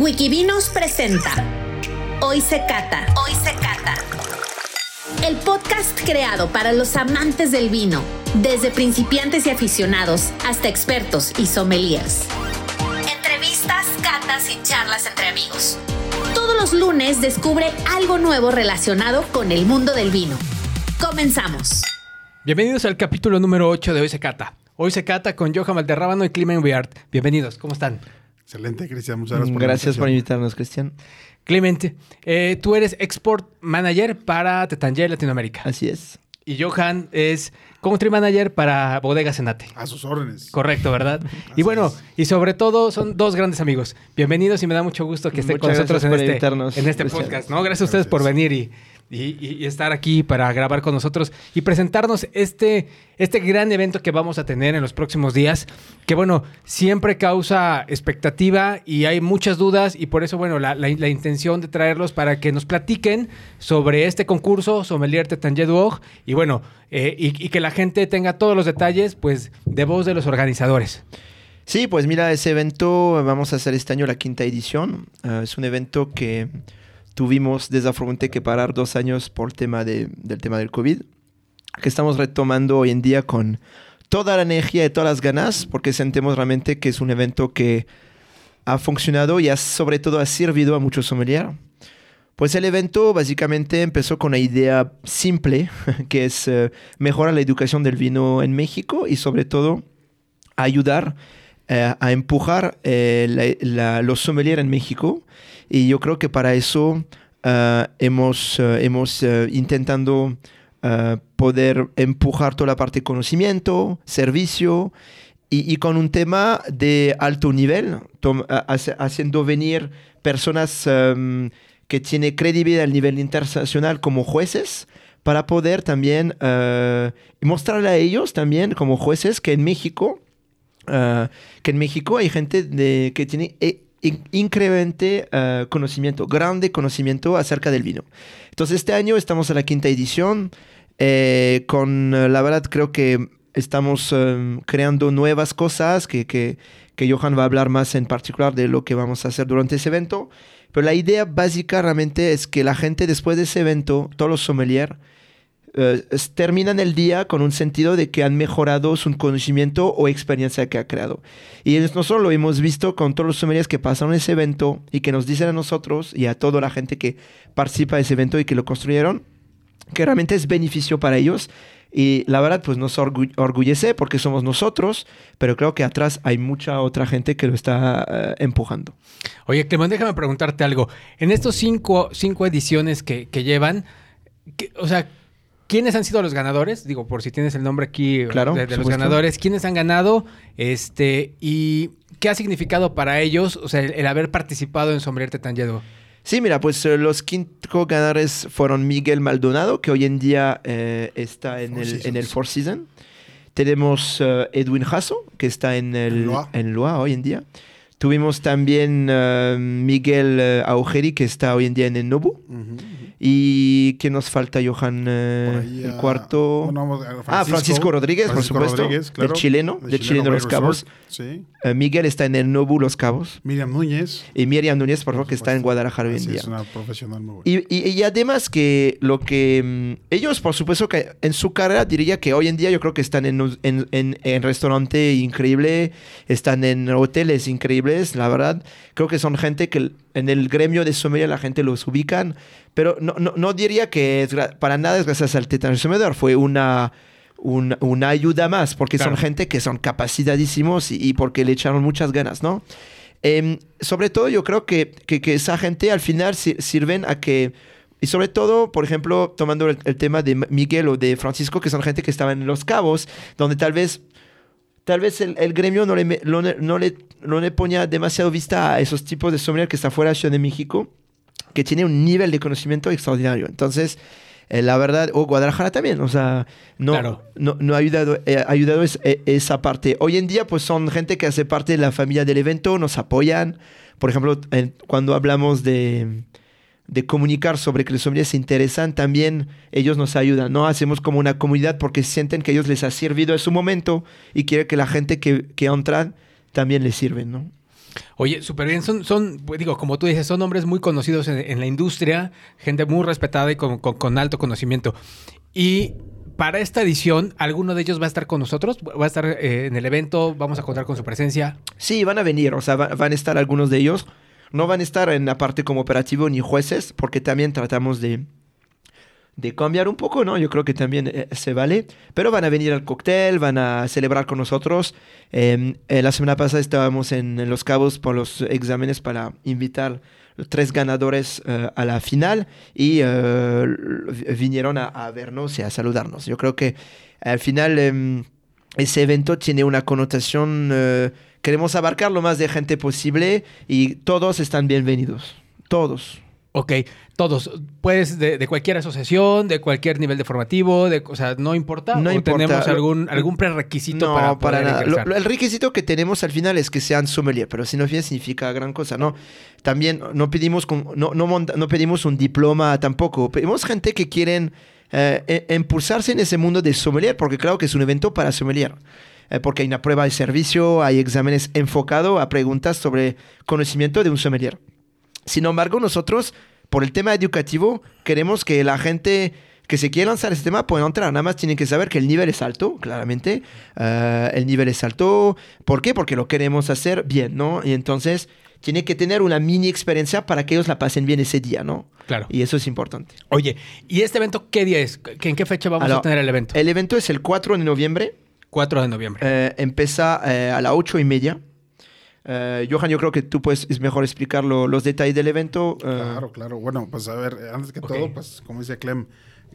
Wikivinos presenta Hoy se cata. Hoy se cata. El podcast creado para los amantes del vino, desde principiantes y aficionados hasta expertos y sommeliers. Entrevistas, catas y charlas entre amigos. Todos los lunes descubre algo nuevo relacionado con el mundo del vino. Comenzamos. Bienvenidos al capítulo número 8 de Hoy se cata. Hoy se cata con Johan Valderrábano y Clement Weart. Bienvenidos, ¿cómo están? Excelente, Cristian. Muchas gracias por Gracias por invitarnos, Cristian. Clemente, eh, tú eres Export Manager para Tetangel Latinoamérica. Así es. Y Johan es Country Manager para Bodega Senate. A sus órdenes. Correcto, ¿verdad? y bueno, es. y sobre todo son dos grandes amigos. Bienvenidos y me da mucho gusto que estén con nosotros en este, invitarnos, en este podcast. ¿no? Gracias a ustedes por venir y, y- y- estar aquí para grabar con nosotros y presentarnos este, este gran evento que vamos a tener en los próximos días. Que bueno, siempre causa expectativa y hay muchas dudas y por eso, bueno, la, la- intención de traerlos para que nos platiquen sobre este concurso, Sommelier Tetangé Duog, y bueno, eh, y, y que la gente tenga todos los detalles, pues, de voz de los organizadores. Sí, pues mira, ese evento vamos a hacer este año la quinta edición. Ah, es un evento que tuvimos desafortunadamente que parar dos años por tema de- del tema del COVID, que estamos retomando hoy en día con toda la energía y todas las ganas, porque sentimos realmente que es un evento que ha funcionado y ha, sobre todo ha servido a muchos sommeliers. Pues el evento básicamente empezó con una idea simple, que es eh, mejorar la educación del vino en México y sobre todo ayudar eh, a empujar eh, la- la- los sommeliers en México. Y yo creo que para eso eh, hemos, eh, hemos eh, intentando eh, poder empujar toda la parte de conocimiento, servicio y, con un tema de alto nivel, hace- haciendo venir personas que tienen credibilidad a nivel internacional como jueces para poder también eh, mostrarle a ellos también como jueces que en México que en México hay gente de, que tiene eh, in- increíble eh, conocimiento, grande conocimiento acerca del vino. Entonces este año estamos en la quinta edición, eh, con eh, la verdad creo que estamos eh, creando nuevas cosas que, que, que Johan va a hablar más en particular de lo que vamos a hacer durante ese evento. Pero la idea básica realmente es que la gente después de ese evento, todos los sommeliers, eh, terminan el día con un sentido de que han mejorado su conocimiento o experiencia que ha creado. Y nosotros lo hemos visto con todos los sommeliers que pasaron ese evento y que nos dicen a nosotros y a toda la gente que participa de ese evento y que lo construyeron, que realmente es beneficio para ellos. Y la verdad, pues nos orgu- orgullece porque somos nosotros, pero creo que atrás hay mucha otra gente que lo está eh, empujando. Oye, Clemón, déjame preguntarte algo. En estos cinco, cinco ediciones que, que llevan, ¿qué- o sea, ¿quiénes han sido los ganadores? Digo, por si tienes el nombre aquí Claro, de, los ganadores, ¿quiénes han ganado? Este, y qué ha significado para ellos, o sea, el, el haber participado en Sommelier Tetangelo. Sí, mira, pues eh, los quinto ganadores fueron Miguel Maldonado, que hoy en día eh, está en Four el, en Seasons. el Four Seasons. Tenemos eh, Edwin Jasso, que está en el En Loa. en Loa hoy en día. Tuvimos también eh, Miguel eh, Augeri, que está hoy en día en el Nobu. Ujú. ¿Y quién nos falta, Johan? Eh, ahí, el cuarto. bueno, ah, Francisco Rodríguez, Francisco por supuesto. Rodríguez, claro. Del chileno, Del chileno de los Cabos. Sí. Eh, Miguel está en el Nobu Los Cabos. Miriam Núñez. Y Miriam Núñez, por favor, que está en. Guadalajara hoy en día. Es una profesional muy buena. Y, y- y además que lo que mm, ellos, por supuesto que en su carrera diría que hoy en día yo creo que están en, en, en restaurante increíble, están en hoteles increíbles, la verdad. Creo que son gente que en el gremio de sommelier la gente los ubican, pero no, no, no diría que es para nada es gracias al Tetan Sommelier, fue una... un- una ayuda más, porque Claro. son gente que son capacidadísimos y, y porque le echaron muchas ganas, ¿no? Em, sobre todo yo creo que, que- que esa gente al final si- sirven a que, y sobre todo, por ejemplo, tomando el, el tema de Miguel o de Francisco, que son gente que estaban en Los Cabos, donde tal vez, tal vez el, el gremio no le, ne- no, le, no le ponía demasiado vista a esos tipos de sommelier que está fuera de Ciudad de México, que tiene un nivel de conocimiento extraordinario. Entonces, eh, la verdad, o Guadalajara también, o sea, no, Claro. no, no ha ayudado, eh, ha ayudado es- eh, esa parte. Hoy en día, pues son gente que hace parte de la familia del evento, nos apoyan. Por ejemplo, cuando hablamos de, de comunicar sobre que los sommeliers se interesan, también ellos nos ayudan, ¿no? Hacemos como una comunidad porque sienten que ellos les ha servido en su momento y quieren que la gente que, que entra también les sirve, ¿no? Oye, súper bien. Son, son, pues, digo, como tú dices, son hombres muy conocidos en, en la industria, gente muy respetada y con, con- con alto conocimiento. Y para esta edición, ¿alguno de ellos va a estar con nosotros? ¿Va a estar eh, en el evento? ¿Vamos a contar con su presencia? Sí, van a venir, o sea, va- van a estar algunos de ellos. No van a estar en la parte como operativo ni jueces, porque también tratamos de, de cambiar un poco, ¿no? Yo creo que también eh, se vale. Pero van a venir al cóctel, van a celebrar con nosotros. Eh, eh, la semana pasada estábamos en, Los Cabos por los exámenes para invitar tres ganadores eh, a la final y vinieron a, a vernos y a saludarnos. Yo creo que al final em, ese evento tiene una connotación, queremos abarcar lo más de gente posible y todos están bienvenidos. Todos. Ok, todos. Puedes de, de cualquier asociación, de cualquier nivel de formativo, de, o sea, no importa. No ¿O importa. tenemos algún, algún prerequisito No, para para, poder nada. Lo- el requisito que tenemos al final es que sean sommelier, pero si no bien significa gran cosa, ¿no? También no pedimos, con- no, no, monta- no pedimos un diploma tampoco. Pedimos gente que quieren eh, e- impulsarse en ese mundo de sommelier, porque claro que es un evento para sommelier. Eh, porque hay una prueba de servicio, hay exámenes enfocados a preguntas sobre conocimiento de un sommelier. Sin embargo, nosotros, por el tema educativo, queremos que la gente que se quiera lanzar este tema pueda entrar. Nada más tienen que saber que el nivel es alto, claramente. Eh, el nivel es alto. ¿Por qué? Porque lo queremos hacer bien, ¿no? Y entonces tiene que tener una mini experiencia para que ellos la pasen bien ese día, ¿no? Claro. Y eso es importante. Oye, ¿y este evento qué día es? ¿Qué- ¿En qué fecha vamos a Alors, tener el evento? El evento es el 4 de noviembre. 4 de noviembre. Eh, empieza eh, a las 8 y media. Eh, Johan, yo creo que tú puedes, es mejor explicar lo- los detalles del evento. eh, Claro, claro. Bueno, pues a ver, antes que Ok. todo, pues como dice Clem,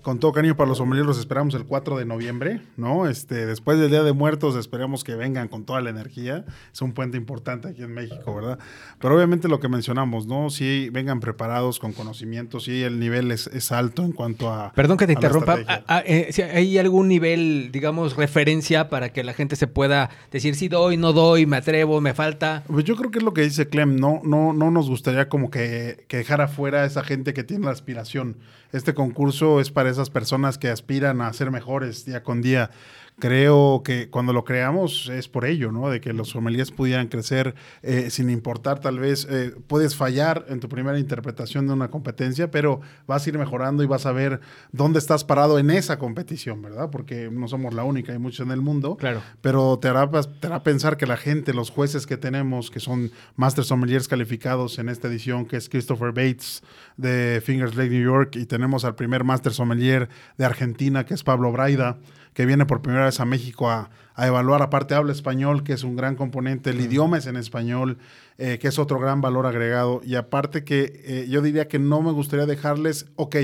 con todo cariño para los sommeliers los esperamos el 4 de noviembre, ¿no? Este, después del Día de Muertos esperemos que vengan con toda la energía. Es un puente importante aquí en México, ¿verdad? Pero obviamente lo que mencionamos, ¿no? Sí, vengan preparados con conocimiento, sí, el nivel es, es alto en cuanto a... Perdón que te interrumpa. Ah, ah, eh, si ¿Hay algún nivel, digamos, referencia para que la gente se pueda decir si doy, no doy, me atrevo, me falta? Pues yo creo que es lo que dice Clem, no, no, no nos gustaría como que, que dejar afuera a esa gente que tiene la aspiración. Este concurso es para esas personas que aspiran a ser mejores día con día. Creo que cuando lo creamos es por ello, ¿no? De que los sommeliers pudieran crecer eh, sin importar, tal vez eh, puedes fallar en tu primera interpretación de una competencia, pero vas a ir mejorando y vas a ver dónde estás parado en esa competición, ¿verdad? Porque no somos la única, hay muchos en el mundo Claro. pero te hará, te hará pensar que la gente, los jueces que tenemos, que son Master Sommeliers calificados en esta edición, que es Christopher Bates de Fingers Lake, New York, y tenemos al primer Master Sommelier de Argentina, que es Pablo Braida, que viene por primera vez a México a, a evaluar, aparte habla español, que es un gran componente, el idioma es en español, eh, que es otro gran valor agregado, y aparte que eh, yo diría que no me gustaría dejarles, ok,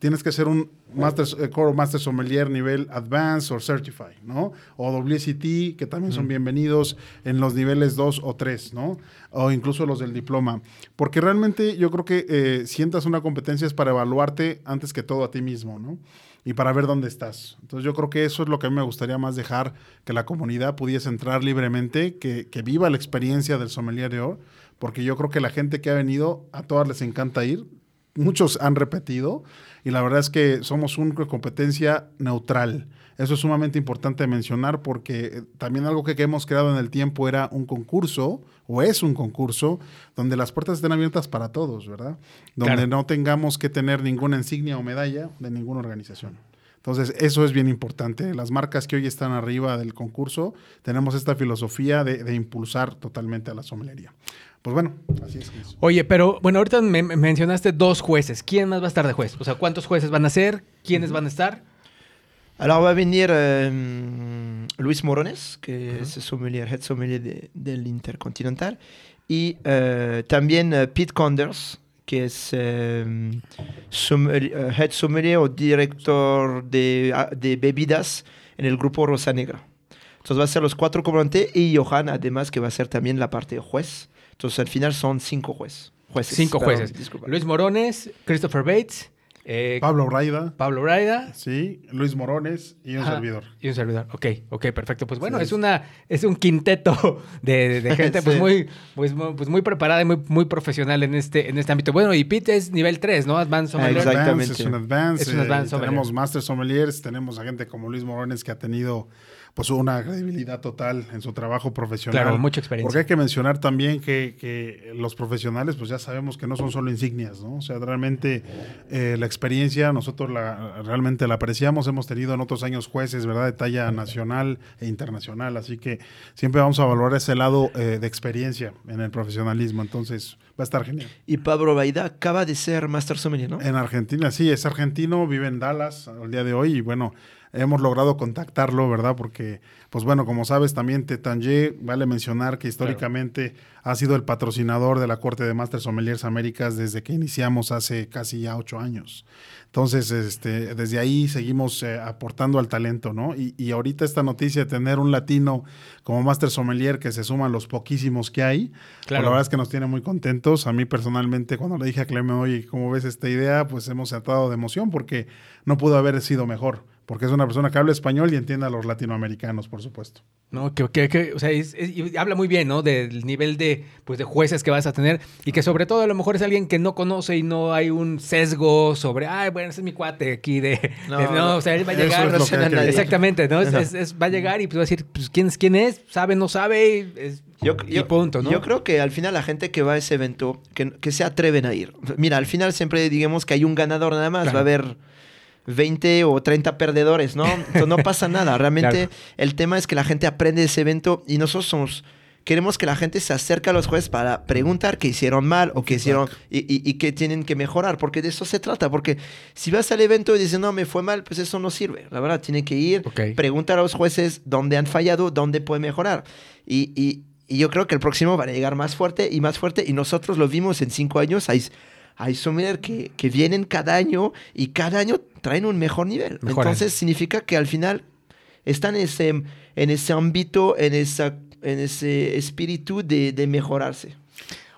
tienes que ser un Master, eh, Core Master Sommelier nivel Advanced o Certified, ¿no? O WCT, que también son bienvenidos en los niveles 2 o 3, ¿no? O incluso los del diploma. Porque realmente yo creo que eh, sientas una competencia es para evaluarte antes que todo a ti mismo, ¿no? Y para ver dónde estás. Entonces yo creo que eso es lo que a mí me gustaría más dejar, que la comunidad pudiese entrar libremente, que, que viva la experiencia del sommelier de oro, porque yo creo que la gente que ha venido, a todas les encanta ir, muchos han repetido y la verdad es que somos una competencia neutral. Eso es sumamente importante mencionar porque eh, también algo que, que hemos creado en el tiempo era un concurso o es un concurso donde las puertas estén abiertas para todos, ¿verdad? Donde Claro. no tengamos que tener ninguna insignia o medalla de ninguna organización. Entonces, eso es bien importante. Las marcas que hoy están arriba del concurso, tenemos esta filosofía de, de impulsar totalmente a la somelería. Pues bueno, así es. Oye, pero bueno, ahorita me me mencionaste dos jueces. ¿Quién más va a estar de juez? O sea, ¿cuántos jueces van a ser? ¿Quiénes van a estar? Alors va a venir eh, Luis Morones, que es sommelier, head sommelier de- del Intercontinental, y eh, también eh, Pete Conders, que es eh, sommelier- eh, head sommelier o director de, ah, de bebidas en el grupo Rosa Negra. Entonces va a ser los cuatro componentes y Johan, además, que va a ser también la parte de juez. Entonces al final son cinco jueces. jueces Cinco perdón, jueces. disculpa. Luis Morones, Christopher Bates, eh, Pablo Braida, Pablo Braida sí, Luis Morones y un Ajá. servidor. Y un servidor. Ok, ok, perfecto. Pues bueno, Sí, es una, es un quinteto de, de gente pues Sí. muy, pues, muy, pues muy preparada y muy, muy profesional en este, en este ámbito. Bueno, y Pete es nivel 3, ¿no? Advanced Ah, Sommelier. Advance, Exactamente. Es un advance. Es un eh, advance sommelier. tenemos Master Sommeliers, tenemos a gente como Luis Morones que ha tenido pues una credibilidad total en su trabajo profesional. Claro, mucha experiencia. Porque hay que mencionar también que, que los profesionales, pues ya sabemos que no son solo insignias, ¿no? O sea, realmente eh, la experiencia nosotros la, realmente la apreciamos. Hemos tenido en otros años jueces, ¿verdad? De talla nacional e internacional. Así que siempre vamos a valorar ese lado eh, de experiencia en el profesionalismo. Entonces, va a estar genial. Y Pablo Baida acaba de ser Master Sommelier, ¿no? En Argentina, sí, es argentino, vive en Dallas al día de hoy y bueno, hemos logrado contactarlo, ¿verdad? Porque, pues bueno, como sabes, también Tetangé, vale mencionar que históricamente ha sido el patrocinador de la Corte de Masters Sommeliers Américas desde que iniciamos hace casi ya ocho años. Entonces, este, desde ahí seguimos eh, aportando al talento, ¿no? Y, y, ahorita esta noticia de tener un latino como Master Sommelier que se suman los poquísimos que hay, claro. pues la verdad es que nos tiene muy contentos. A mí personalmente, cuando le dije a Clemen, oye, ¿cómo ves esta idea? Pues hemos atado de emoción porque no pudo haber sido mejor porque es una persona que habla español y entiende a los latinoamericanos, por supuesto. No, que, que, que o sea, es, es, habla muy bien, ¿no? Del nivel de, pues, de jueces que vas a tener y que sobre todo a lo mejor es alguien que no conoce y no hay un sesgo sobre, ay, bueno, ese es mi cuate aquí de... No, de, no o sea, él va a llegar... Es no exactamente, ¿no? Es, es, va a llegar y pues va a decir, pues, ¿quién es? ¿Quién es? ¿Sabe? ¿No sabe? Yo, y yo, punto, ¿no? Yo creo que al final la gente que va a ese evento, que, que se atreven a ir. Mira, al final siempre digamos que hay un ganador nada más, claro. va a haber 20 o 30 perdedores, ¿no? Entonces no pasa nada. Realmente claro. el tema es que la gente aprende de ese evento y nosotros somos, queremos que la gente se acerque a los jueces para preguntar qué hicieron mal o qué hicieron y, y, y qué tienen que mejorar, porque de eso se trata. Porque si vas al evento y dices, no, me fue mal, pues eso no sirve. La verdad, tiene que ir, okay. preguntar a los jueces dónde han fallado, dónde puede mejorar. Y, y, y yo creo que el próximo va a llegar más fuerte y más fuerte. Y nosotros lo vimos en cinco años. Hay, hay sommelier que, que vienen cada año y cada año traen un mejor nivel. Entonces significa que al final están en ese, en ese ámbito, en, esa, en ese espíritu de, de mejorarse.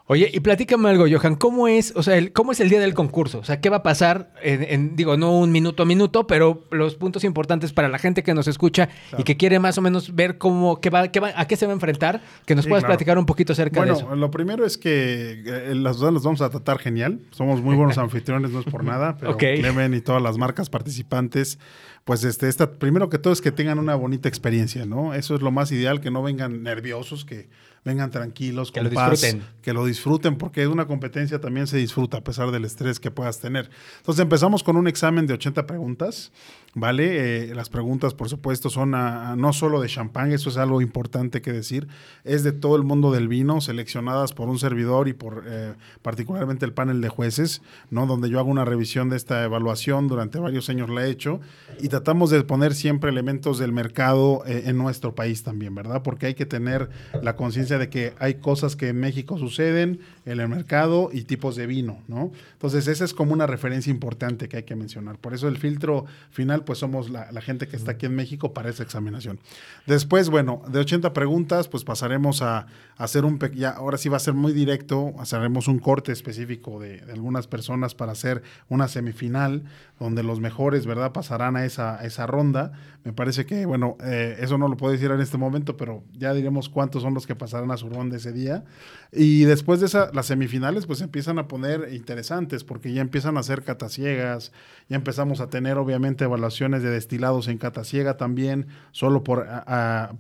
Oye, y platícame algo, Johan, ¿cómo es, o sea, el, cómo es el día del concurso? O sea, ¿qué va a pasar en, en, digo, no un minuto a minuto, pero los puntos importantes para la gente que nos escucha claro. y que quiere más o menos ver cómo, qué va, qué va, a qué se va a enfrentar, que nos sí, puedas claro. platicar un poquito acerca bueno, de eso. lo primero es que eh, las dos las vamos a tratar genial. Somos muy buenos anfitriones, no es por nada, pero okay. Clemen y todas las marcas participantes pues este, esta, primero que todo es que tengan una bonita experiencia, ¿no? Eso es lo más ideal, que no vengan nerviosos, que vengan tranquilos, que con lo paz, disfruten. que lo disfruten, porque una competencia también se disfruta a pesar del estrés que puedas tener. Entonces empezamos con un examen de 80 preguntas, ¿vale? Eh, las preguntas, por supuesto, son a, a no solo de champán, eso es algo importante que decir, es de todo el mundo del vino, seleccionadas por un servidor y por eh, particularmente el panel de jueces, ¿no? Donde yo hago una revisión de esta evaluación, durante varios años la he hecho, y tratamos de poner siempre elementos del mercado eh, en nuestro país también, ¿verdad? Porque hay que tener la conciencia de que hay cosas que en México suceden en el mercado y tipos de vino, ¿no? Entonces, esa es como una referencia importante que hay que mencionar. Por eso el filtro final, pues somos la, gente que está aquí en México para esa examinación. Después, bueno, de 80 preguntas, pues pasaremos a, hacer un, ya ahora sí va a ser muy directo, haremos un corte específico de algunas personas para hacer una semifinal, donde los mejores, ¿verdad?, pasarán a esa, esa ronda. Me parece que, bueno, eh, eso no lo puedo decir en este momento, pero ya diremos cuántos son los que pasarán a su ronda ese día. Y después de esa, las semifinales, pues empiezan a poner interesantes, porque ya empiezan a hacer cataciegas, ya empezamos a tener, obviamente, evaluaciones de destilados en catasiega también, solo por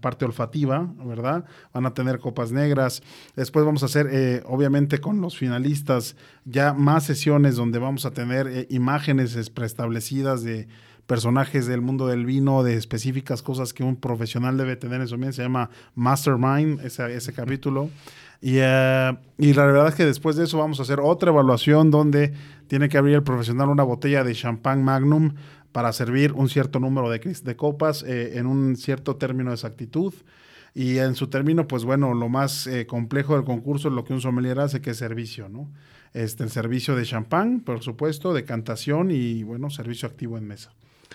parte olfativa, ¿verdad? Van a tener copas negras. Después vamos a hacer, eh, obviamente, con los finalistas, ya más sesiones donde vamos a tener eh, imágenes preestablecidas de personajes del mundo del vino, de específicas cosas que un profesional debe tener en su mente. Se llama Mastermind, ese, ese capítulo. Y, uh, y, la verdad es que después de eso vamos a hacer otra evaluación donde tiene que abrir el profesional una botella de champán magnum para servir un cierto número de, de copas eh, en un cierto término de exactitud. Y en su término, pues bueno, lo más eh, complejo del concurso es lo que un sommelier hace, que es servicio, ¿no? Este, el servicio de champán, por supuesto, de cantación y, bueno, servicio activo en mesa.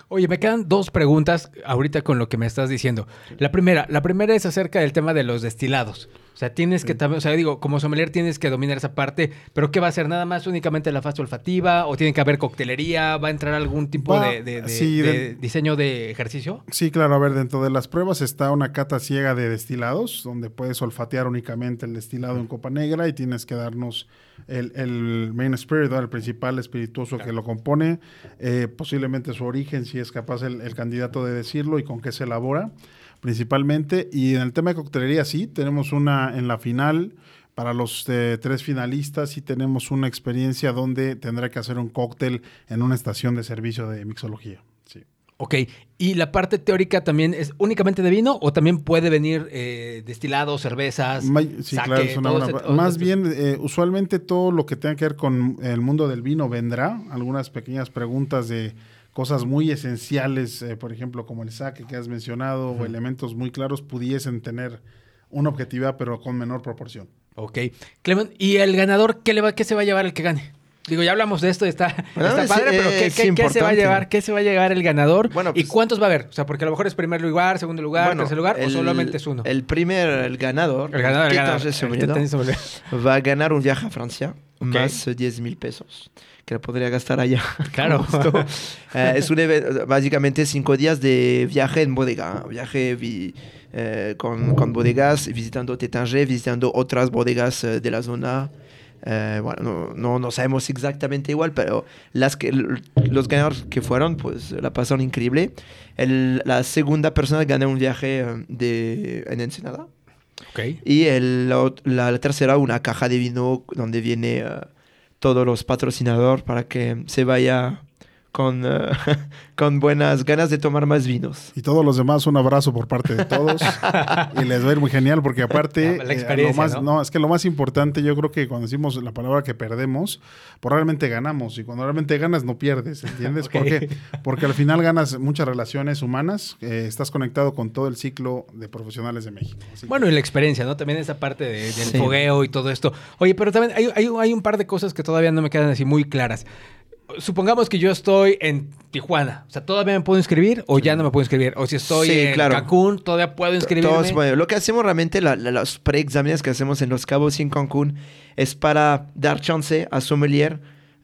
Oye, me quedan dos preguntas ahorita con lo que me estás diciendo. La primera, la primera es acerca del tema de los destilados. O sea, tienes que también, o sea, digo, como sommelier tienes que dominar esa parte, pero ¿qué va a ser? ¿Nada más únicamente la fase olfativa? ¿O tiene que haber coctelería? ¿Va a entrar algún tipo va, de, de, de, sí, de, diseño de ejercicio? Sí, claro. A ver, dentro de las pruebas está una cata ciega de destilados, donde puedes olfatear únicamente el destilado en copa negra y tienes que darnos el, el main spirit, el principal espirituoso claro. que lo compone, eh, posiblemente su origen, si es capaz el, el candidato de decirlo y con qué se elabora principalmente. Y en el tema de coctelería, sí, tenemos una en la final. Para los eh, tres finalistas, sí tenemos una experiencia donde tendrá que hacer un cóctel en una estación de servicio de mixología. Sí. Ok, ¿y la parte teórica también es únicamente de vino o también puede venir eh, destilado, cervezas? Sí, claro, es una buena ese- Más bien, eh, usualmente todo lo que tenga que ver con el mundo del vino vendrá. Algunas pequeñas preguntas de cosas muy esenciales, eh, por ejemplo, como el saque que has mencionado, o elementos muy claros, pudiesen tener una objetividad, pero con menor proporción. Ok. Clement, ¿y el ganador qué, le va, qué se va a llevar el que gane? Digo, ya hablamos de esto, está, Bueno, está es- padre, pero ¿qué, es qué- qué se va a importante. llevar? ¿Qué se va a llevar el ganador? Bueno, ¿Y pues- cuántos va a haber? O sea, porque a lo mejor es primer lugar, segundo lugar, Bueno, tercer lugar, o solamente es uno. El primer, el ganador, El ganador, el ganador. El sobre- va a ganar un viaje a Francia, Ok. más 10 mil pesos, que lo podría gastar allá. Claro. Eh, es un eve- básicamente cinco días de viaje en bodega, viaje vi- eh, con, con bodegas, visitando Tétanger, visitando otras bodegas eh, de la zona. Bueno, no, no, no sabemos exactamente igual, pero las que, los ganadores que fueron, pues la pasaron increíble. El- la segunda persona gana un viaje de, en Ensenada. Ok. Y el, la, la- la tercera, una caja de vino donde viene eh, todos los patrocinadores para que se vaya con, eh, con buenas ganas de tomar más vinos. Y todos los demás, un abrazo por parte de todos. y les va a ir muy genial porque aparte, La- eh, experiencia, lo más, ¿no? ¿no? es que lo más importante, yo creo que cuando decimos la palabra que perdemos, pues realmente ganamos. Y cuando realmente ganas, no pierdes, ¿entiendes? ¿Por qué? Porque al final ganas muchas relaciones humanas, eh, estás conectado con todo el ciclo de profesionales de México. Así Bueno, y la experiencia, ¿no? También esa parte de- del Sí. fogueo y todo esto. Oye, pero también hay, hay, hay un par de cosas que todavía no me quedan así muy claras. Supongamos que yo estoy en Tijuana. O sea, ¿todavía me puedo inscribir o ya no me puedo inscribir? O si estoy Sí, en claro. Cancún, ¿todavía puedo inscribirme? Todos, bueno, lo que hacemos realmente, la- la- los preexámenes que hacemos en Los Cabos y en Cancún, es para dar chance a sommelier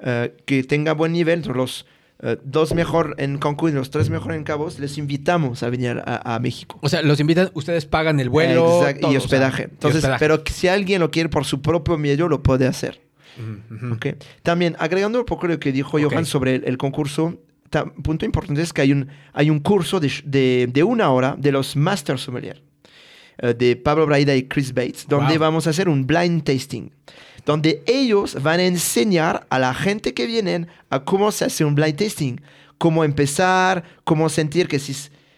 eh, que tenga buen nivel. Los eh, dos mejor en Cancún y los tres mejor en Cabos, les invitamos a venir a, a México. O sea, los invitan, ustedes pagan el vuelo Exacto, todo, y hospedaje. y Entonces, hospedaje. pero si alguien lo quiere por su propio medio, lo puede hacer. Ujú, ujú. ¿ok? También, agregando un poco lo que dijo Ok. Johan sobre el, el concurso, ta- punto importante es que hay un, hay un curso de, de, de una hora de los Master Sommelier eh, de Pablo Braida y Chris Bates, donde Wow. vamos a hacer un blind tasting, donde ellos van a enseñar a la gente que vienen a cómo se hace un blind tasting, cómo empezar, cómo sentir que si...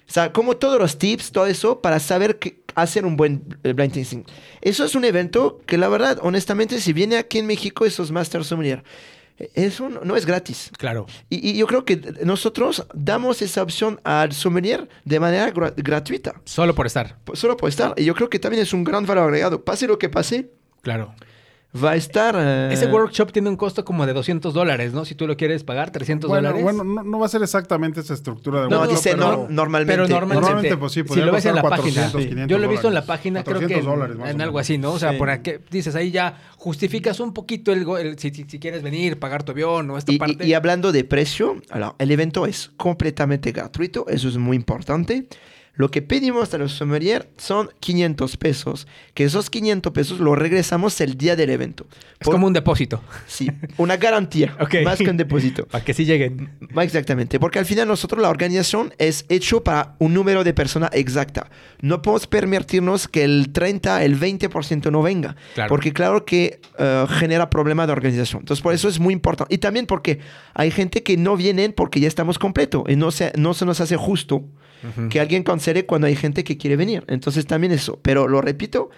O sea, como todos los tips, todo eso, para saber que hacer un buen eh, blind tasting. Eso es un evento que la verdad, honestamente, si viene aquí en México esos Master Sommelier, eh, eso no, no es gratis. Claro. Y, y yo creo que nosotros damos esa opción al sommelier de manera gra- gratuita, Solo por estar. solo por estar. Y yo creo que también es un gran valor agregado. Pase lo que pase, Claro. Va a estar... eh, Ese workshop tiene un costo como de 200 dólares, ¿no? Si tú lo quieres pagar, 300 bueno, dólares. bueno no, no va a ser exactamente esa estructura de No, workshop, dice pero- no- normalmente. Pero normalmente, Normalmente, pues sí, si lo ves en la página, 400, sí. 500 yo lo he visto en la página, creo que 400 en, algo así, ¿no? O sea, Sí. por aquí dices ahí ya justificas un poquito el, si, si- si quieres venir, pagar tu avión o esta Y, y- parte. y hablando de precio, alors, el evento es completamente gratuito, eso es muy importante. Lo que pedimos a los sommeliers son 500 pesos, que esos 500 pesos los regresamos el día del evento. es Por- como un depósito. Sí, una garantía, Ok. más que un depósito. Para que sí lleguen. Exactamente, porque al final nosotros la organización es hecho para un número de personas exacta. No podemos permitirnos que el 30, el 20% no venga, Claro. porque claro que eh, genera problema de organización. Entonces por eso es muy importante. Y también porque hay gente que no vienen porque ya estamos completo y no se, no se nos hace justo que alguien cancele cuando hay gente que quiere venir. Entonces también eso. Pero lo repito,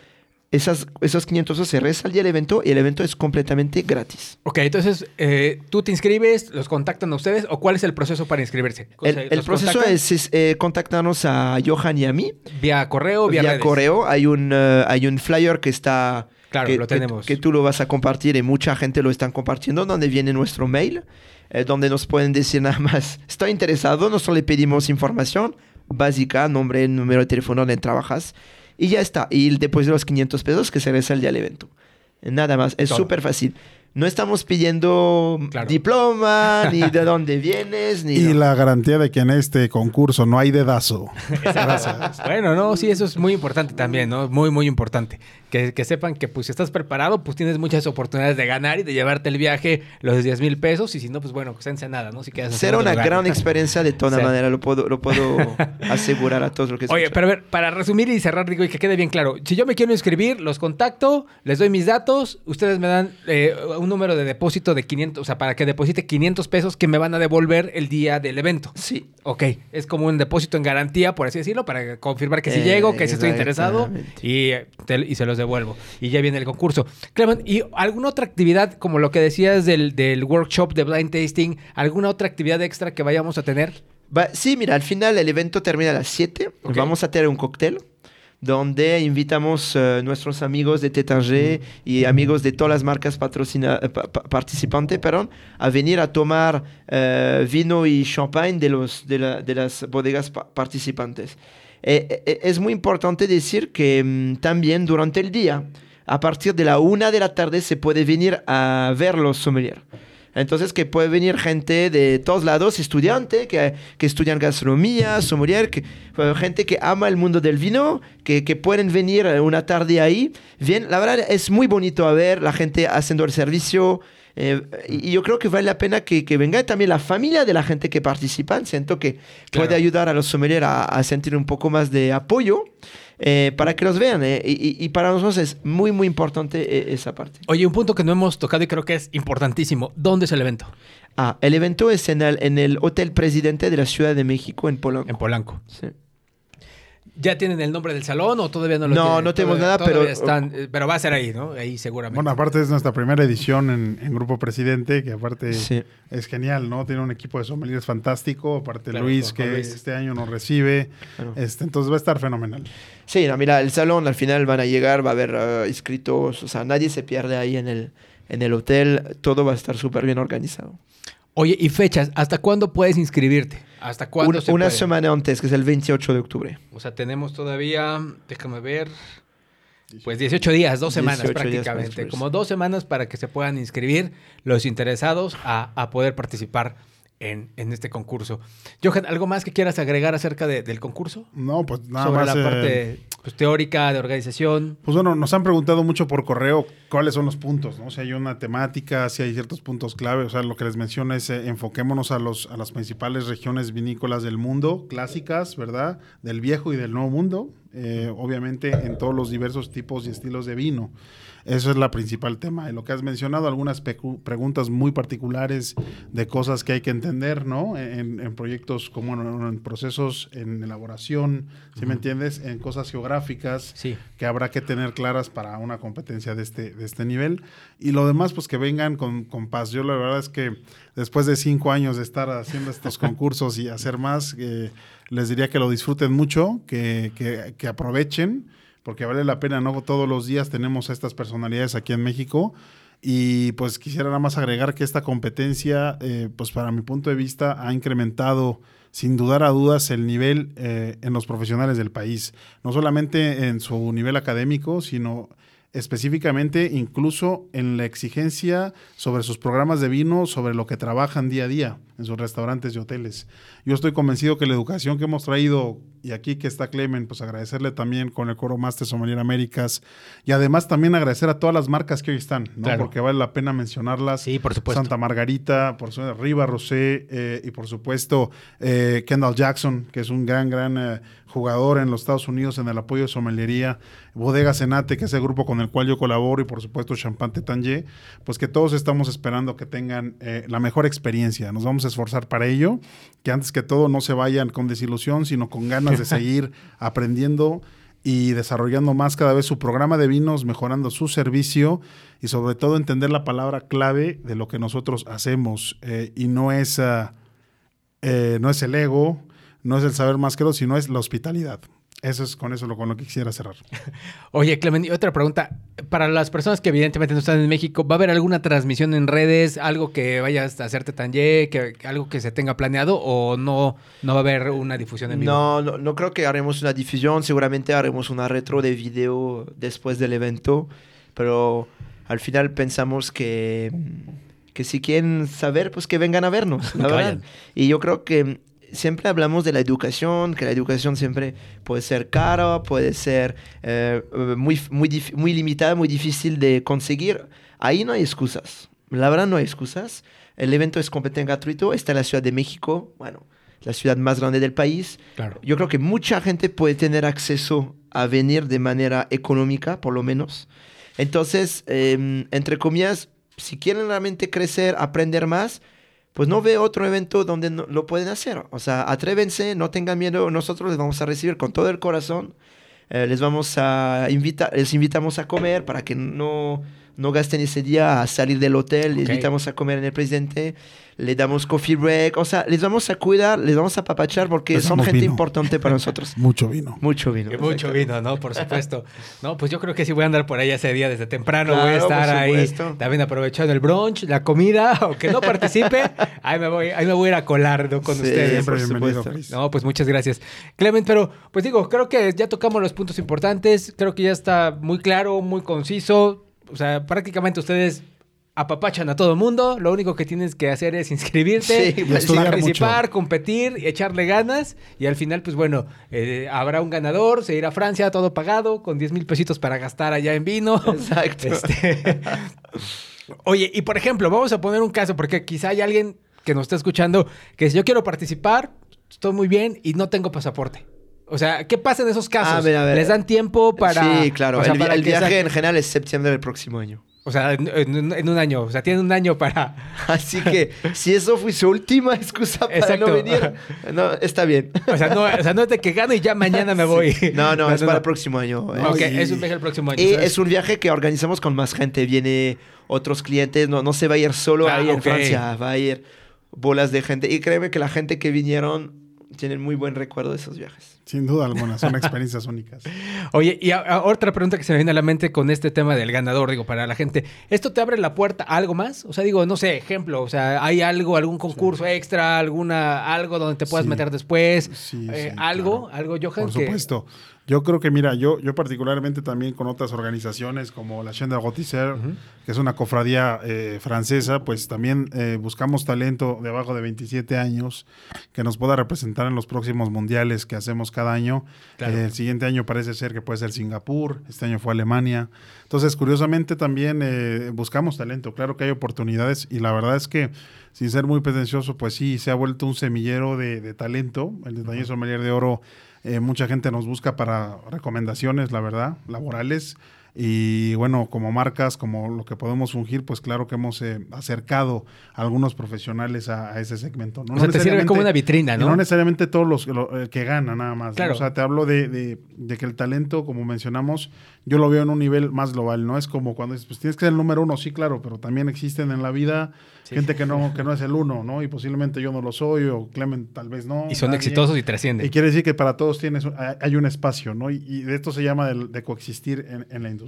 esas, esos 500 pesos se resta el día del evento y el evento es completamente gratis. Ok, entonces eh, tú te inscribes, los contactan a ustedes o cuál es el proceso para inscribirse? O El, sea, el ¿los proceso contactan es, es, eh, contactarnos a Johan y a mí vía correo, vía, vía redes? correo. Hay un, eh, hay un flyer que está... Claro, que, lo que- tenemos. Que, tú lo vas a compartir y mucha gente lo están compartiendo, donde viene nuestro mail, eh, donde nos pueden decir nada más, estoy interesado, nosotros le pedimos información básica, nombre, número de teléfono donde trabajas, y ya está. Y después de los 500 pesos que se regresa el día del evento. Nada más, es súper fácil. no estamos pidiendo Claro. diploma, ni de dónde vienes, ni... Y no. la garantía de que en este concurso no hay dedazo. Gracias. Bueno, no, sí, eso es muy importante también, ¿no? Muy, muy importante. Que, que sepan que, pues, si estás preparado, pues tienes muchas oportunidades de ganar y de llevarte el viaje los 10 mil pesos. Y si no, pues bueno, pues en nada, ¿no? Si quedas Será una lugar. gran experiencia de toda Sí. manera, lo puedo, lo puedo asegurar a todos los que Oye, escuchan. pero a ver, para resumir y cerrar, digo, y que quede bien claro, si yo me quiero inscribir, los contacto, les doy mis datos, ustedes me dan eh, un número de depósito de 500, o sea, para que deposite 500 pesos que me van a devolver el día del evento. Sí. Ok, es como un depósito en garantía, por así decirlo, para confirmar que sí Eh, llego, que sí estoy interesado y, eh, te- y se los devuelvo. Y ya viene el concurso. Clement, ¿y alguna otra actividad, como lo que decías del, del workshop de blind tasting, alguna otra actividad extra que vayamos a tener? Va- sí, mira, al final el evento termina a las 7. Ok. Vamos a tener un cóctel donde invitamos a nuestros amigos de Tétanger y amigos de todas las marcas patrocina- eh, pa- pa- participantes perdón, a venir a tomar eh, vino y champagne de, los, de, la- de las bodegas pa- participantes. Eh, eh, es muy importante decir que mm, también durante el día, a partir de la una de la tarde, se puede venir a ver los sommeliers. Entonces, que puede venir gente de todos lados, estudiantes que, estudian gastronomía, sommelier, que, eh, gente que ama el mundo del vino, que, que pueden venir eh, una tarde ahí. Bien, la verdad es muy bonito a ver la gente haciendo el servicio. Eh, y yo creo que vale la pena que, que venga también la familia de la gente que participa. Siento que Claro. puede ayudar a los sommeliers a, a sentir un poco más de apoyo eh, para que los vean. eh. Y, y- y para nosotros es muy, muy importante eh, esa parte. Oye, un punto que no hemos tocado y creo que es importantísimo. ¿Dónde es el evento? Ah, el evento es en el, en el Hotel Presidente de la Ciudad de México, en Polanco. En Polanco. Sí. ¿Ya tienen el nombre del salón o todavía no lo No, tienen? no tenemos Todavía- nada, pero- están, eh, pero va a ser ahí, ¿no? Ahí seguramente. Bueno, aparte es nuestra primera edición en, en Grupo Presidente, que aparte Sí. es genial, ¿no? Tiene un equipo de sommeliers fantástico, aparte Claro, Luis, que Luis. este año nos recibe, Claro. este, entonces va a estar fenomenal. Sí, no, mira, el salón al final van a llegar, va a haber eh, inscritos, o sea, nadie se pierde ahí en el, en el hotel, todo va a estar súper bien organizado. Oye, y fechas, ¿hasta cuándo puedes inscribirte? ¿Hasta cuándo Un- se una puede? semana antes, que es el 28 de octubre. O sea, tenemos todavía, déjame ver, pues 18 días, dos semanas 18 días para prácticamente. Como dos semanas para que se puedan inscribir los interesados a, a poder participar en, en este concurso. Johan, ¿algo más que quieras agregar acerca de- del concurso? No, pues nada Sobre más. la eh, parte pues, teórica, de organización. Pues bueno, nos han preguntado mucho por correo cuáles son los puntos, ¿no? Si hay una temática, si hay ciertos puntos clave. O sea, lo que les menciono es eh, enfoquémonos a, los, a las principales regiones vinícolas del mundo, clásicas, ¿verdad? Del viejo y del nuevo mundo. eh, obviamente en todos los diversos tipos y estilos de vino. Eso es la principal tema. Y lo que has mencionado, algunas preguntas muy particulares de cosas que hay que entender, ¿no? En, en proyectos como en, en procesos en elaboración, ¿sí me entiendes? En cosas geográficas Sí. que habrá que tener claras para una competencia de este, de este nivel. Y lo demás, pues que vengan con, con paz. Yo la verdad es que después de cinco años de estar haciendo estos concursos y hacer más, eh, les diría que lo disfruten mucho, que, que- que aprovechen, porque vale la pena, ¿no? Todos los días tenemos a estas personalidades aquí en México. Y pues quisiera nada más agregar que esta competencia, eh, pues para mi punto de vista, ha incrementado sin dudar a dudas el nivel eh, en los profesionales del país. No solamente en su nivel académico, sino específicamente incluso en la exigencia sobre sus programas de vino, sobre lo que trabajan día a día en sus restaurantes y hoteles. Yo estoy convencido que la educación que hemos traído, y aquí que está Clemen, pues agradecerle también con el Coro Master Sommelier Américas, y además también agradecer a todas las marcas que hoy están, ¿no? Claro. porque vale la pena mencionarlas. Sí, por supuesto. Santa Margarita, por supuesto, Riva Rosé eh, y por supuesto eh, Kendall Jackson, que es un gran, gran eh, jugador en los Estados Unidos en el apoyo de sommelería, Bodega Senate, que es el grupo con el cual yo colaboro, y por supuesto Champagne Tetangé, pues que todos estamos esperando que tengan eh, la mejor experiencia. Nos vamos a esforzar para ello, que antes que todo no se vayan con desilusión, sino con ganas de seguir aprendiendo y desarrollando más cada vez su programa de vinos, mejorando su servicio y sobre todo entender la palabra clave de lo que nosotros hacemos. eh, y no es, ah, eh, no es el ego, no es el saber más que lo, sino es la hospitalidad. Eso es con eso lo, con lo que quisiera cerrar. Oye, Clement, y otra pregunta. Para las personas que evidentemente no están en México, ¿va a haber alguna transmisión en redes? ¿Algo que vayas a hacerte tanje? Que, que algo que se tenga planeado? ¿O no, no va a haber una difusión en vivo? No, no, no creo que haremos una difusión, seguramente haremos una retro de video después del evento, pero al final pensamos que, que si quieren saber, pues que vengan a vernos, la verdad. Y yo creo que siempre hablamos de la educación, que la educación siempre puede ser cara, puede ser eh, muy, muy, muy limitada, muy difícil de conseguir. Ahí no hay excusas. La verdad no hay excusas. El evento es completamente gratuito. Está en la Ciudad de México, bueno, la ciudad más grande del país. Claro. Yo creo que mucha gente puede tener acceso a venir de manera económica, por lo menos. Entonces, eh, entre comillas, si quieren realmente crecer, aprender más, pues no ve otro evento donde no- lo pueden hacer. O sea, atrévense, no tengan miedo. Nosotros les vamos a recibir con todo el corazón. Eh, les vamos a invitar, les invitamos a comer para que no, no gasten ese día a salir del hotel. Les invitamos a comer en el presidente. Le damos coffee break. O sea, les vamos a cuidar, les vamos a papachar porque Les son gente vino. importante para nosotros. Mucho vino. Mucho vino. Y mucho vino, ¿no? Por supuesto. No, pues yo creo que sí voy a andar por ahí ese día desde temprano. voy a estar ahí también aprovechando el brunch, la comida, aunque no participe, ahí me voy, ahí me voy a ir a colar ¿no? con Sí, ustedes. Siempre por bienvenido, supuesto. No, pues muchas gracias. Clement, pero pues digo, creo que ya tocamos los puntos importantes. Creo que ya está muy claro, muy conciso. O sea, prácticamente ustedes apapachan a todo el mundo. Lo único que tienes que hacer es inscribirte, Sí, participar, mucho. competir, echarle ganas. Y al final, pues bueno, eh, habrá un ganador, se irá a Francia, todo pagado, con 10 mil pesitos para gastar allá en vino. Exacto. Este, Oye, y por ejemplo, vamos a poner un caso, porque quizá hay alguien que nos está escuchando que si yo quiero participar, estoy muy bien y no tengo pasaporte. O sea, ¿qué pasa en esos casos? A ver, a ver. ¿Les dan tiempo para...? Sí, claro. o sea, el, para el viaje en general es septiembre del próximo año. O sea, en, en- en un año. O sea, tienen un año para... Así que si eso fue su última excusa para Exacto. no venir, no, está bien. O sea, no, o sea, no es de que gano y ya mañana me voy. No, no, es para el próximo año. eh. Ok, y- es un viaje el próximo año. Y ¿sabes? es un viaje que organizamos con más gente. Viene otros clientes, no, no se va a ir solo Ah, ahí en. Francia, va a ir bolas de gente. Y créeme que la gente que vinieron tienen muy buen recuerdo de esos viajes. Sin duda alguna, son experiencias únicas. Oye, y a- a- otra pregunta que se me viene a la mente con este tema del ganador, digo, para la gente, ¿esto te abre la puerta a algo más? O sea, digo, no sé, ejemplo, o sea, ¿hay algo, algún concurso extra, alguna, algo donde te puedas Sí. meter después? Sí, Eh, sí, ¿Algo? claro. ¿Algo, Johan? Por que- supuesto. Yo creo que, mira, yo, yo particularmente también con otras organizaciones como la Chaîne de Rotisser, que es una cofradía eh, francesa, pues también eh, buscamos talento de abajo de 27 años que nos pueda representar en los próximos mundiales que hacemos cada año. Claro. Eh, el siguiente año parece ser que puede ser Singapur, este año fue Alemania. Entonces, curiosamente también eh, buscamos talento. Claro que hay oportunidades y la verdad es que, sin ser muy pretencioso, pues sí, se ha vuelto un semillero de, de talento. El Detalle Sommelier de Oro, eh, mucha gente nos busca para recomendaciones, la verdad, laborales. Y bueno, como marcas, como lo que podemos fungir, pues claro que hemos eh, acercado a algunos profesionales a, a ese segmento. ¿no? O sea, No te sirve como una vitrina, y ¿no? no necesariamente todos los lo- eh, que ganan nada más. ¿no? Claro. O sea, te hablo de, de- de que el talento, como mencionamos, yo lo veo en un nivel más global. No es como cuando dices, pues tienes que ser el número uno, sí, claro, pero también existen en la vida Sí. gente que no, que no es el uno, ¿no? Y posiblemente yo no lo soy, o Clement tal vez no. Y son nadie. exitosos y Y trascienden. quiere decir que para todos tienes, hay un espacio, ¿no? Y, y de esto se llama de, coexistir en, en la industria.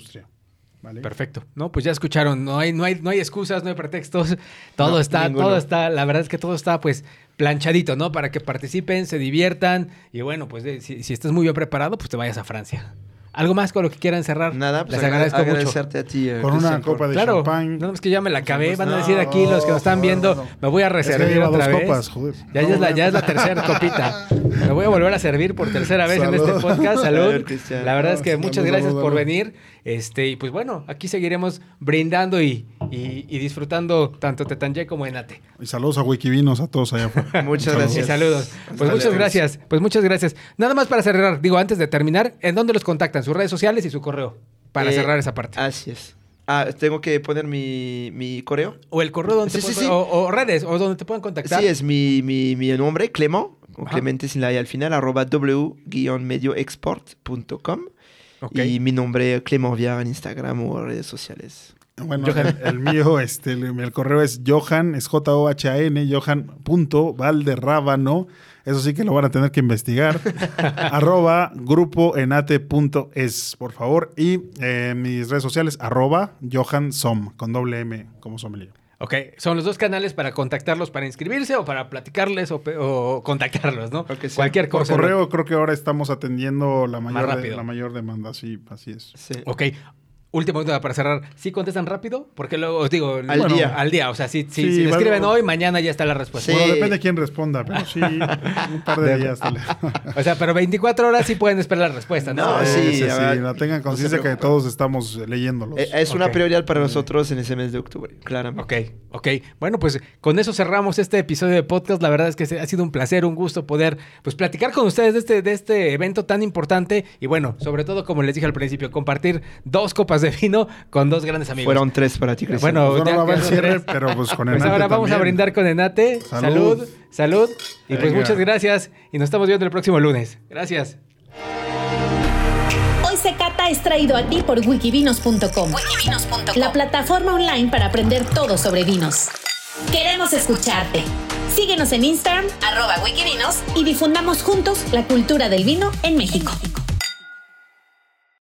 ¿Vale? Perfecto. No, pues ya escucharon, no hay, no hay, no hay excusas, no hay pretextos. Todo No, está, ninguno. todo está, la verdad es que todo está pues planchadito, ¿no? Para que participen, se diviertan. Y bueno, pues si, si estás muy bien preparado, pues te vayas a Francia. ¿Algo más con lo que quieran cerrar? Nada, pues Les agradezco mucho. agradecerte a ti. eh, Con una Cristian, copa de Claro, champán. no, es que ya me la acabé. Van a decir aquí los que nos están no, viendo, no, no. me voy a Es que reservar otra dos vez. copas, joder. Ya, ya es la, ya es la tercera copita. Me voy a volver a servir por tercera vez en este podcast. Salud. La verdad es que muchas gracias por venir. Este, y pues bueno, aquí seguiremos brindando y, y- y disfrutando tanto Tetanje como Enate. Y saludos a Wikivinos, a todos allá afuera. Muchas Saludos. Y gracias. saludos. Pues Hasta muchas gracias. Pues muchas gracias. Nada más para cerrar, digo, antes de terminar, ¿en dónde los contactan? Sus redes sociales y su correo. Para Eh, cerrar esa parte. Así es. Ah, tengo que poner mi, mi correo. O el correo donde Sí, te sí, pueden- sí. O, o redes, o donde te puedan contactar. Sí, es mi, mi, mi nombre, con Ajá. Clemente sin la I al final, arroba w-medioexport.com. Ok. Y mi nombre, Clément Viar en Instagram o redes sociales. Bueno, Johan. el, el mío, este, el, el correo es Johan, es J-O-H-A-N, Johan.valderrábano. Eso sí que lo van a tener que investigar. arroba grupoenate.es, por favor. Y eh, mis redes sociales, arroba Johan Som, con doble M como sommelier. Ok, son los dos canales para contactarlos, para inscribirse o para platicarles o, contactarlos, ¿no? Sea. Cualquier Por cosa. correo creo que ahora estamos atendiendo la mayor, de- la mayor demanda, sí, así es. Sí. Ok. Última duda para cerrar. ¿Sí contestan rápido? Porque luego os digo... Al bueno, día. Al día. O sea, sí, sí, Sí, si bueno. escriben hoy, mañana ya está la respuesta. Sí. Bueno, depende de quién responda, pero sí, un par de días. dale. O sea, pero 24 horas sí pueden esperar la respuesta, ¿no? No, Sí, sí, sí, tengan no se conciencia que todos estamos leyéndolos. Eh, Es una prioridad para nosotros en ese mes de octubre, claramente. Ok, ok. Bueno, pues con eso cerramos este episodio de podcast. La verdad es que ha sido un placer, un gusto poder pues platicar con ustedes de este, de este evento tan importante y bueno, sobre todo como les dije al principio, compartir dos copas de vino con dos grandes amigos. Fueron tres para ti, Cristian. Bueno, Pues ya- bueno, va a cierre, tres. pero pues con Pues Enate ahora vamos a brindar con Enate. Salud, Salud. salud. Y pues Venga. muchas gracias y nos estamos viendo el próximo lunes. Gracias. Hoy se cata es traído a ti por wikivinos.com, la plataforma online para aprender todo sobre vinos. Queremos escucharte. Síguenos en Instagram, arroba wikivinos, y difundamos juntos la cultura del vino en México.